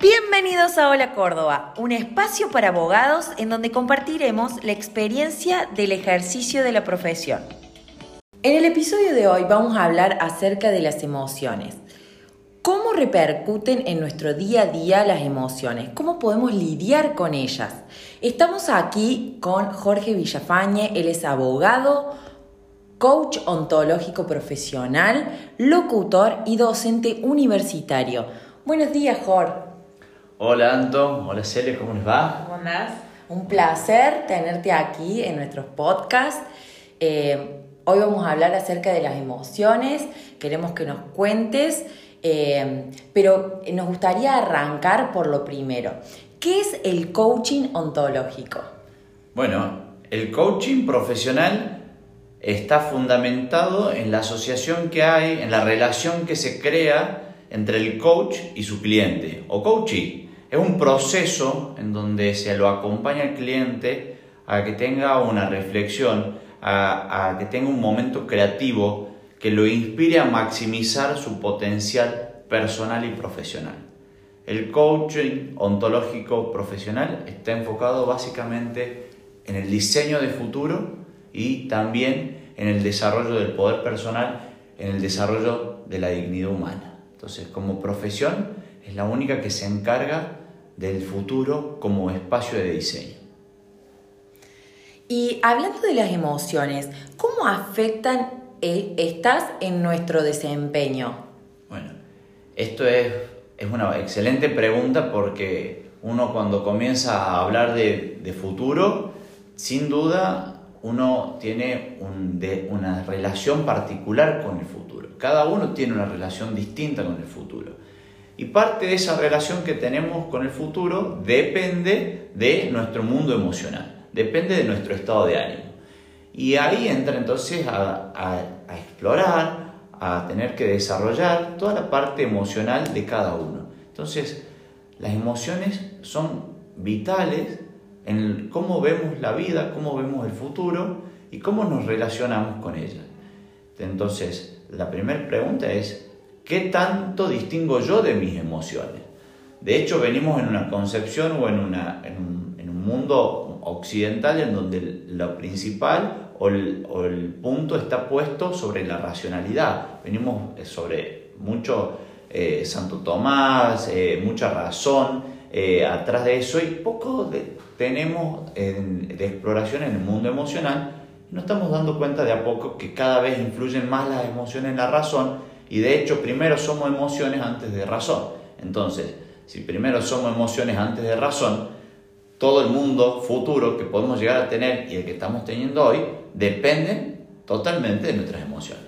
Bienvenidos a Hola Córdoba, un espacio para abogados en donde compartiremos la experiencia del ejercicio de la profesión. En el episodio de hoy vamos a hablar acerca de las emociones. ¿Cómo repercuten en nuestro día a día las emociones? ¿Cómo podemos lidiar con ellas? Estamos aquí con Jorge Villafañe, él es abogado, coach ontológico profesional, locutor y docente universitario. Buenos días, Jorge. Hola, Anto. Hola, Celia. ¿Cómo les va? ¿Cómo andás? Un placer tenerte aquí en nuestros podcasts. Eh, hoy vamos a hablar acerca de las emociones. Queremos que nos cuentes, eh, pero nos gustaría arrancar por lo primero. ¿Qué es el coaching ontológico? Bueno, el coaching profesional está fundamentado en la asociación que hay, en la relación que se crea entre el coach y su cliente o coachee. Es un proceso en donde se lo acompaña al cliente a que tenga una reflexión, a, a que tenga un momento creativo que lo inspire a maximizar su potencial personal y profesional. El coaching ontológico profesional está enfocado básicamente en el diseño de futuro y también en el desarrollo del poder personal, en el desarrollo de la dignidad humana. Entonces, como profesión, es la única que se encarga del futuro como espacio de diseño. Y hablando de las emociones, ¿cómo afectan eh, estas en nuestro desempeño? Bueno, esto es, es una excelente pregunta porque uno cuando comienza a hablar de, de futuro, sin duda uno tiene una relación particular con el futuro. Cada uno tiene una relación distinta con el futuro. Y parte de esa relación que tenemos con el futuro depende de nuestro mundo emocional, depende de nuestro estado de ánimo. Y ahí entra entonces a, explorar, a tener que desarrollar toda la parte emocional de cada uno. Entonces, las emociones son vitales en cómo vemos la vida, cómo vemos el futuro y cómo nos relacionamos con ella. Entonces, la primera pregunta es, ¿qué tanto distingo yo de mis emociones? De hecho, venimos en una concepción o en, una, en, un, mundo occidental en donde lo principal o el, o el, punto está puesto sobre la racionalidad. Venimos sobre mucho eh, Santo Tomás, eh, mucha razón eh, atrás de eso y poco tenemos de exploración en el mundo emocional, nos estamos dando cuenta de a poco que cada vez influyen más las emociones en la razón y de hecho primero somos emociones antes de razón. Entonces, si primero somos emociones antes de razón, todo el mundo futuro que podemos llegar a tener y el que estamos teniendo hoy depende totalmente de nuestras emociones.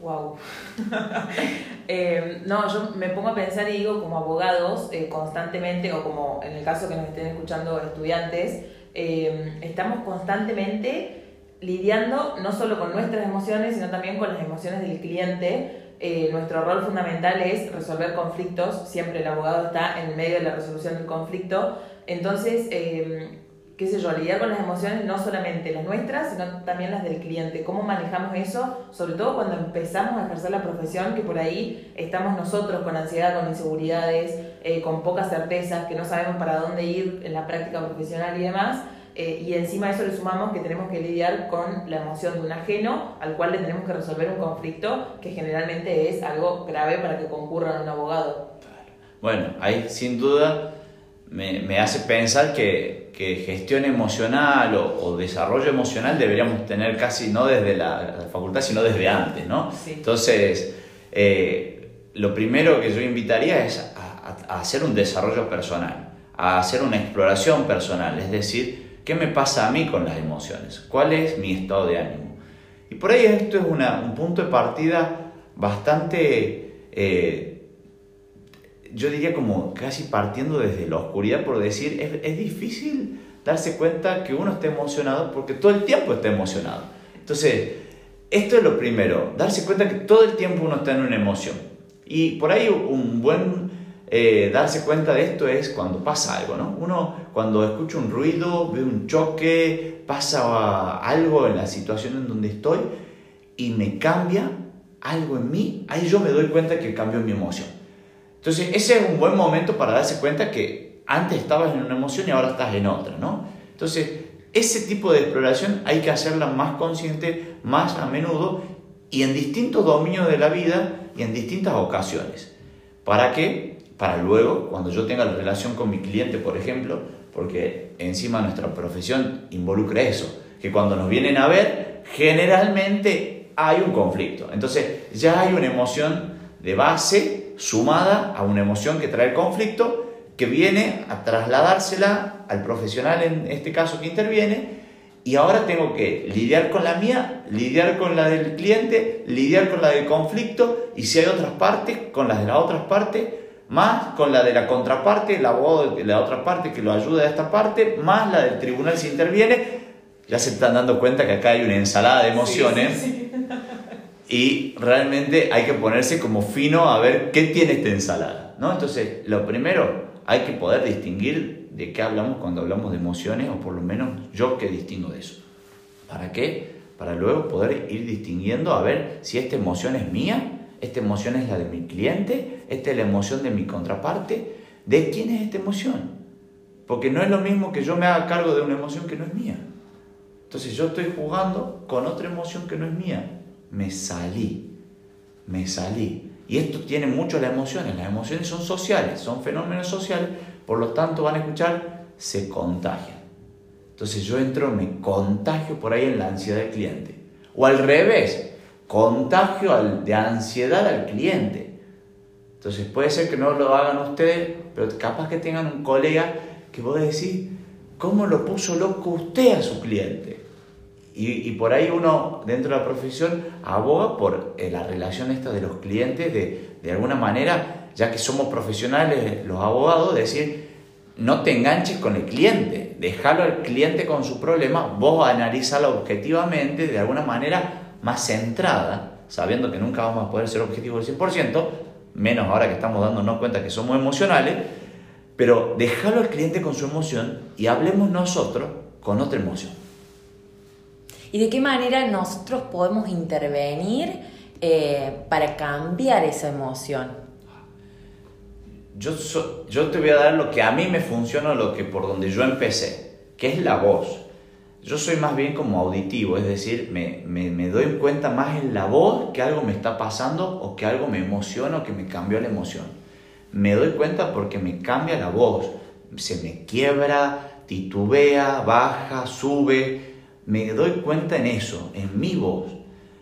Wow. eh, no, yo me pongo a pensar y digo, como abogados, eh, constantemente, o como en el caso que nos estén escuchando estudiantes, eh, estamos constantemente lidiando no solo con nuestras emociones, sino también con las emociones del cliente. Eh, nuestro rol fundamental es resolver conflictos, siempre el abogado está en medio de la resolución del conflicto. Entonces, qué sé yo, lidiar con las emociones no solamente las nuestras, sino también las del cliente. ¿Cómo manejamos eso? Sobre todo cuando empezamos a ejercer la profesión, que por ahí estamos nosotros con ansiedad, con inseguridades, eh, con pocas certezas, que no sabemos para dónde ir en la práctica profesional y demás. Eh, y encima de eso le sumamos que tenemos que lidiar con la emoción de un ajeno al cual le tenemos que resolver un conflicto que generalmente es algo grave para que concurra un abogado. Bueno, ahí sin duda me, me hace pensar que, que gestión emocional o, o, desarrollo emocional deberíamos tener casi no desde la, la facultad, sino desde antes, ¿no? Sí. Entonces, eh, lo primero que yo invitaría es a, a, a, hacer un desarrollo personal, a hacer una exploración personal, es decir, ¿qué me pasa a mí con las emociones? ¿Cuál es mi estado de ánimo? Y por ahí esto es una, un punto de partida bastante... Eh, yo diría como casi partiendo desde la oscuridad por decir, es, es, difícil darse cuenta que uno está emocionado porque todo el tiempo está emocionado. Entonces, esto es lo primero, darse cuenta que todo el tiempo uno está en una emoción. Y por ahí un buen eh, darse cuenta de esto es cuando pasa algo, ¿no? Uno cuando escucha un ruido, ve un choque, pasa algo en la situación en donde estoy y me cambia algo en mí, ahí yo me doy cuenta que cambió mi emoción. Entonces, ese es un buen momento para darse cuenta que antes estabas en una emoción y ahora estás en otra, ¿no? Entonces, ese tipo de exploración hay que hacerla más consciente, más a menudo y en distintos dominios de la vida y en distintas ocasiones. ¿Para qué? Para luego, cuando yo tenga la relación con mi cliente, por ejemplo, porque encima nuestra profesión involucra eso, que cuando nos vienen a ver, generalmente hay un conflicto. Entonces, ya hay una emoción de base sumada a una emoción que trae el conflicto, que viene a trasladársela al profesional en este caso que interviene, y ahora tengo que lidiar con la mía, lidiar con la del cliente, lidiar con la del conflicto, y si hay otras partes, con las de las otras partes, más con la de la contraparte, el abogado de la otra parte que lo ayuda a esta parte, más la del tribunal si interviene, ya se están dando cuenta que acá hay una ensalada de emociones. Y realmente hay que ponerse como fino a ver qué tiene esta ensalada. ¿no? Entonces, lo primero, hay que poder distinguir de qué hablamos cuando hablamos de emociones, o por lo menos yo que distingo de eso. ¿Para qué? Para luego poder ir distinguiendo a ver si esta emoción es mía, esta emoción es la de mi cliente, esta es la emoción de mi contraparte. ¿De quién es esta emoción? Porque no es lo mismo que yo me haga cargo de una emoción que no es mía. Entonces yo estoy jugando con otra emoción que no es mía. Me salí, me salí. Y esto tiene mucho las emociones. Las emociones son sociales, son fenómenos sociales, por lo tanto van a escuchar, se contagian. Entonces yo entro, me contagio por ahí en la ansiedad del cliente. O al revés, contagio de ansiedad al cliente. Entonces puede ser que no lo hagan ustedes, pero capaz que tengan un colega que vos decís, ¿cómo lo puso loco usted a su cliente? Y, por ahí uno dentro de la profesión aboga por eh, la relación esta de los clientes, de, de alguna manera, ya que somos profesionales los abogados, decir, no te enganches con el cliente, déjalo al cliente con su problema, vos analizalo objetivamente, de alguna manera más centrada, sabiendo que nunca vamos a poder ser objetivos del 100%, menos ahora que estamos dándonos cuenta que somos emocionales, pero déjalo al cliente con su emoción y hablemos nosotros con otra emoción y de qué manera nosotros podemos intervenir eh, para cambiar esa emoción. Yo, yo te voy a dar lo que a mí me funciona, lo que por donde yo empecé, que es la voz. Yo soy más bien como auditivo, es decir, me, me, me, doy cuenta más en la voz que algo me está pasando o que algo me emociona o que me cambió la emoción. Me doy cuenta porque me cambia la voz, se me quiebra, titubea, baja, sube, me doy cuenta en eso, en mi voz.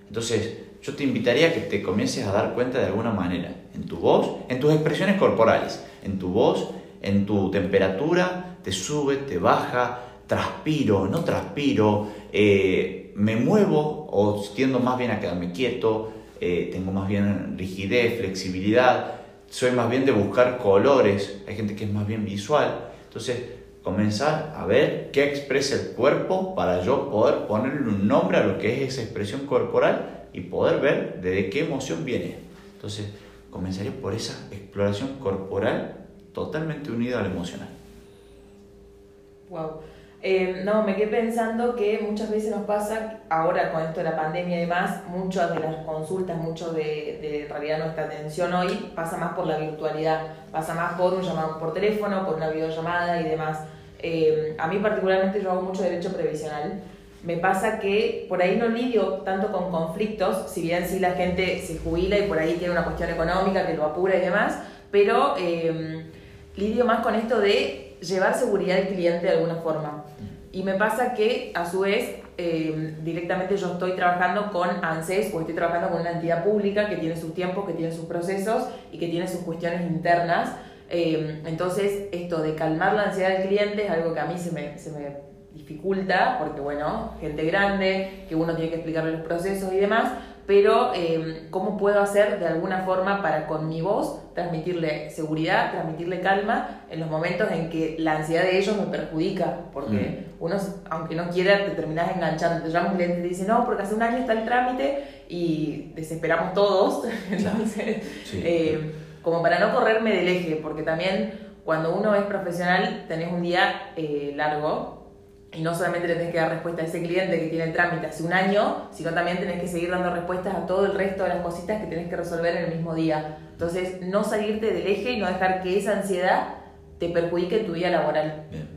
Entonces, yo te invitaría a que te comiences a dar cuenta de alguna manera, en tu voz, en tus expresiones corporales, en tu voz, en tu temperatura, te sube, te baja, transpiro, no transpiro, eh, me muevo o tiendo más bien a quedarme quieto, eh, tengo más bien rigidez, flexibilidad, soy más bien de buscar colores, hay gente que es más bien visual, entonces comenzar a ver qué expresa el cuerpo para yo poder ponerle un nombre a lo que es esa expresión corporal y poder ver de qué emoción viene. Entonces, comenzaría por esa exploración corporal totalmente unida al emocional. Wow. Eh, no, me quedé pensando que muchas veces nos pasa, ahora con esto de la pandemia y demás, muchas de las consultas, mucho de, de realidad nuestra atención hoy pasa más por la virtualidad, pasa más por un llamado por teléfono, por una videollamada y demás. Eh, a mí particularmente yo hago mucho derecho previsional. Me pasa que por ahí no lidio tanto con conflictos, si bien sí la gente se jubila y por ahí tiene una cuestión económica que lo apura y demás, pero eh, lidio más con esto de llevar seguridad al cliente de alguna forma. Y me pasa que a su vez eh, directamente yo estoy trabajando con ANSES o estoy trabajando con una entidad pública que tiene sus tiempos, que tiene sus procesos y que tiene sus cuestiones internas. Em, entonces, esto de calmar la ansiedad del cliente es algo que a mí se me, se me dificulta, porque bueno, gente grande, que uno tiene que explicarle los procesos y demás, pero em, ¿cómo puedo hacer de alguna forma para con mi voz transmitirle seguridad, transmitirle calma en los momentos en que la ansiedad de ellos me perjudica? Porque mm. uno, aunque no quiera, te terminas enganchando. Te llama un cliente y te dice, no, porque hace un año está el trámite y desesperamos todos. Entonces, em, como para no correrme del eje, porque también cuando uno es profesional tenés un día eh, largo y no solamente le tenés que dar respuesta a ese cliente que tiene el trámite hace un año, sino también tenés que seguir dando respuestas a todo el resto de las cositas que tenés que resolver en el mismo día. Entonces, no salirte del eje y no dejar que esa ansiedad te perjudique en tu vida laboral. Bien.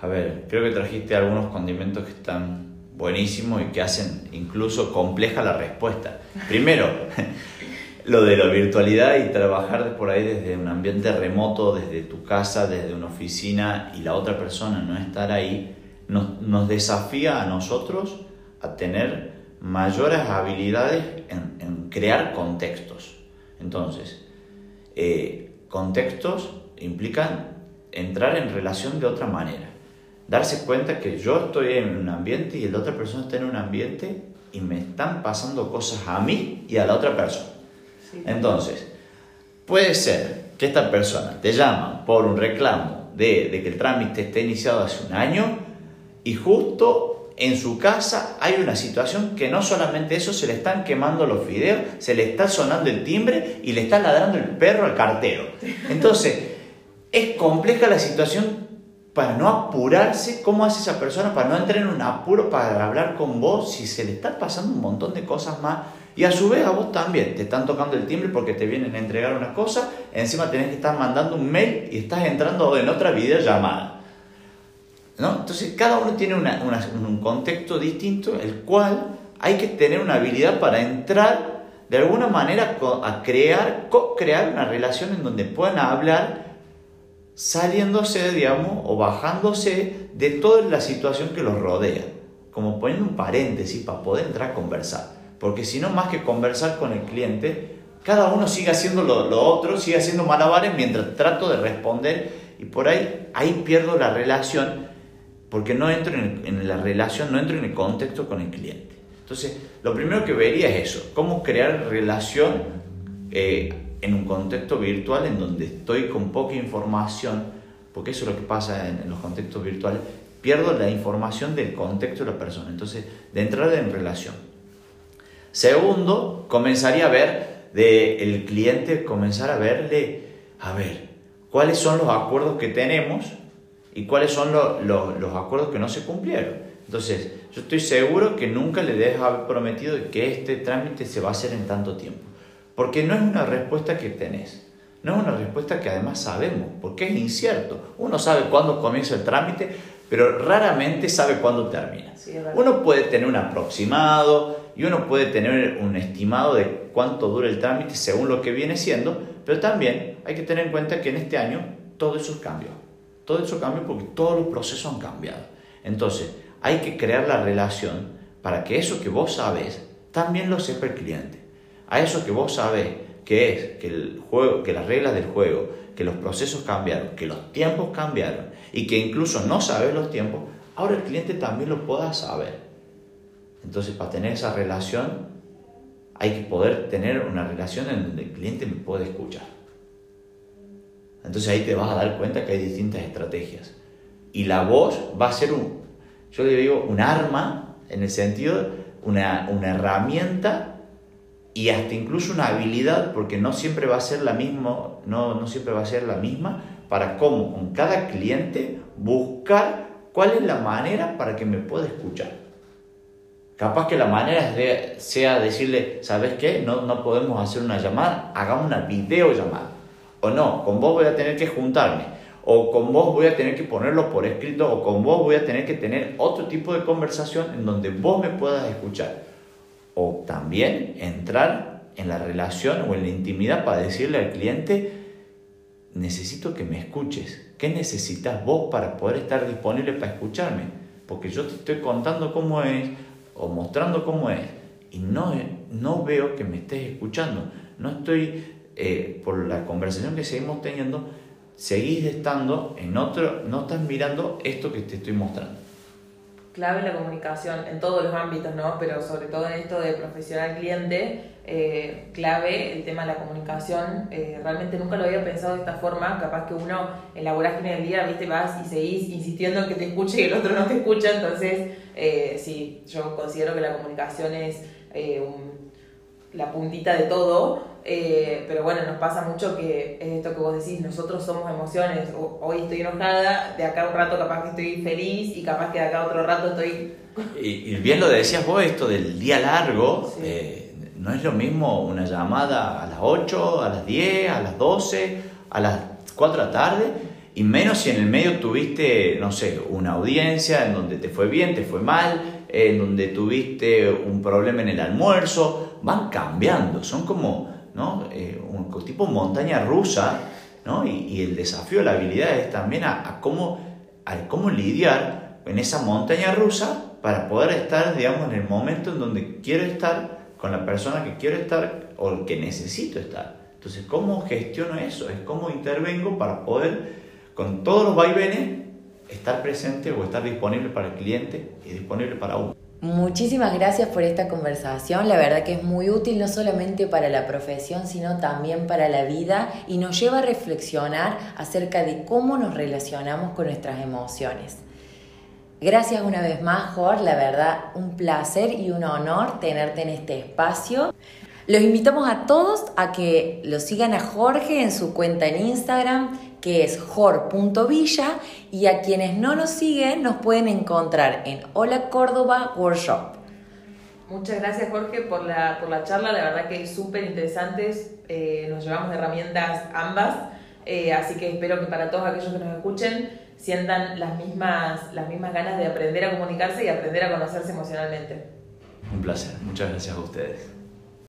A ver, creo que trajiste algunos condimentos que están buenísimos y que hacen incluso compleja la respuesta. Primero, lo de la virtualidad y trabajar por ahí desde un ambiente remoto, desde tu casa, desde una oficina y la otra persona no estar ahí nos, desafía a nosotros a tener mayores habilidades en, crear contextos. Entonces, eh, contextos implican entrar en relación de otra manera. Darse cuenta que yo estoy en un ambiente y la otra persona está en un ambiente y me están pasando cosas a mí y a la otra persona. Entonces, puede ser que esta persona te llama por un reclamo de, de que el trámite esté iniciado hace un año y justo en su casa hay una situación que no solamente eso, se le están quemando los fideos, se le está sonando el timbre y le está ladrando el perro al cartero. Entonces, es compleja la situación para no apurarse. ¿Cómo hace esa persona para no entrar en un apuro para hablar con vos si se le está pasando un montón de cosas más? Y a su vez a vos también te están tocando el timbre porque te vienen a entregar una cosa, encima tenés que estar mandando un mail y estás entrando en otra videollamada. Entonces cada uno tiene un contexto distinto, el cual hay que tener una habilidad para entrar de alguna manera a crear, co-crear una relación en donde puedan hablar saliéndose, digamos, o bajándose de toda la situación que los rodea, como poniendo un paréntesis para poder entrar a conversar. Porque si no, más que conversar con el cliente, cada uno sigue haciendo lo, lo otro, sigue haciendo malabares mientras trato de responder y por ahí, ahí pierdo la relación porque no entro en, la relación, no entro en el contexto con el cliente. Entonces, lo primero que vería es eso, cómo crear relación eh, en un contexto virtual en donde estoy con poca información, porque eso es lo que pasa en, los contextos virtuales, pierdo la información del contexto de la persona, entonces, de entrada en relación. Segundo, comenzaría a ver del el cliente, comenzar a verle, a ver, cuáles son los acuerdos que tenemos y cuáles son los acuerdos que no se cumplieron. Entonces, yo estoy seguro que nunca le debes haber prometido que este trámite se va a hacer en tanto tiempo. Porque no es una respuesta que tenés. No es una respuesta que además sabemos, porque es incierto. Uno sabe cuándo comienza el trámite, pero raramente sabe cuándo termina. uno puede tener un aproximado y uno puede tener un estimado de cuánto dura el trámite según lo que viene siendo, pero también hay que tener en cuenta que en este año todo eso cambió. Todo eso cambia porque todos los procesos han cambiado. Entonces, hay que crear la relación para que eso que vos sabes también lo sepa el cliente. A eso que vos sabes que es que el juego, que las reglas del juego, que los procesos cambiaron, que los tiempos cambiaron y que incluso no sabes los tiempos, ahora el cliente también lo pueda saber. Entonces, para tener esa relación, hay que poder tener una relación en donde el cliente me puede escuchar. Entonces ahí te vas a dar cuenta que hay distintas estrategias. Y la voz va a ser un, yo le digo, un arma, en el sentido, una, una herramienta y hasta incluso una habilidad, porque no siempre va a ser la misma, no, no siempre va a ser la misma, para cómo con cada cliente buscar cuál es la manera para que me pueda escuchar. Capaz que la manera sea decirle, ¿sabes qué? No, no podemos hacer una llamada, hagamos una videollamada o no, con vos voy a tener que juntarme, o con vos voy a tener que ponerlo por escrito, o con vos voy a tener que tener otro tipo de conversación en donde vos me puedas escuchar. O también entrar en la relación o en la intimidad para decirle al cliente, necesito que me escuches. ¿Qué necesitas vos para poder estar disponible para escucharme? Porque yo te estoy contando cómo es o mostrando cómo es y no, no veo que me estés escuchando. No estoy eh, por la conversación que seguimos teniendo, seguís estando en otro, no estás mirando esto que te estoy mostrando. Clave la comunicación en todos los ámbitos, ¿no? Pero sobre todo en esto de profesional cliente, eh, clave el tema de la comunicación. Eh, realmente nunca lo había pensado de esta forma. Capaz que uno en la vorágine del día, viste, vas y seguís insistiendo en que te escuche y el otro no te escucha. Entonces, sí, yo considero que la comunicación es la puntita de todo eh, pero bueno, nos pasa mucho que es esto que vos decís, nosotros somos emociones, hoy estoy enojada, de acá un rato capaz que estoy feliz y capaz que de acá otro rato estoy... Y, bien lo decías vos, esto del día largo, eh, no es lo mismo una llamada a las 8, a las 10, a las 12, a las 4 de la tarde, y menos si en el medio tuviste, no sé, una audiencia en donde te fue bien, te fue mal, en donde tuviste un problema en el almuerzo, van cambiando, son como ¿no? Eh, un tipo montaña rusa, ¿no? Y, el desafío de la habilidad es también a, cómo, a cómo lidiar en esa montaña rusa para poder estar, digamos, en el momento en donde quiero estar con la persona que quiero estar o que necesito estar. Entonces, ¿cómo gestiono eso? Es cómo intervengo para poder, con todos los vaivenes, estar presente o estar disponible para el cliente y disponible para uno. Muchísimas gracias por esta conversación, la verdad que es muy útil no solamente para la profesión, sino también para la vida y nos lleva a reflexionar acerca de cómo nos relacionamos con nuestras emociones. Gracias una vez más, Jorge, la verdad un placer y un honor tenerte en este espacio. Los invitamos a todos a que lo sigan a Jorge en su cuenta en Instagram que es jor.villa y a quienes no nos siguen nos pueden encontrar en Hola Córdoba Workshop. Muchas gracias Jorge por la, por la charla, la verdad que es súper interesantes, eh, nos llevamos herramientas ambas, eh, así que espero que para todos aquellos que nos escuchen sientan las mismas, las mismas ganas de aprender a comunicarse y aprender a conocerse emocionalmente. Un placer, muchas gracias a ustedes.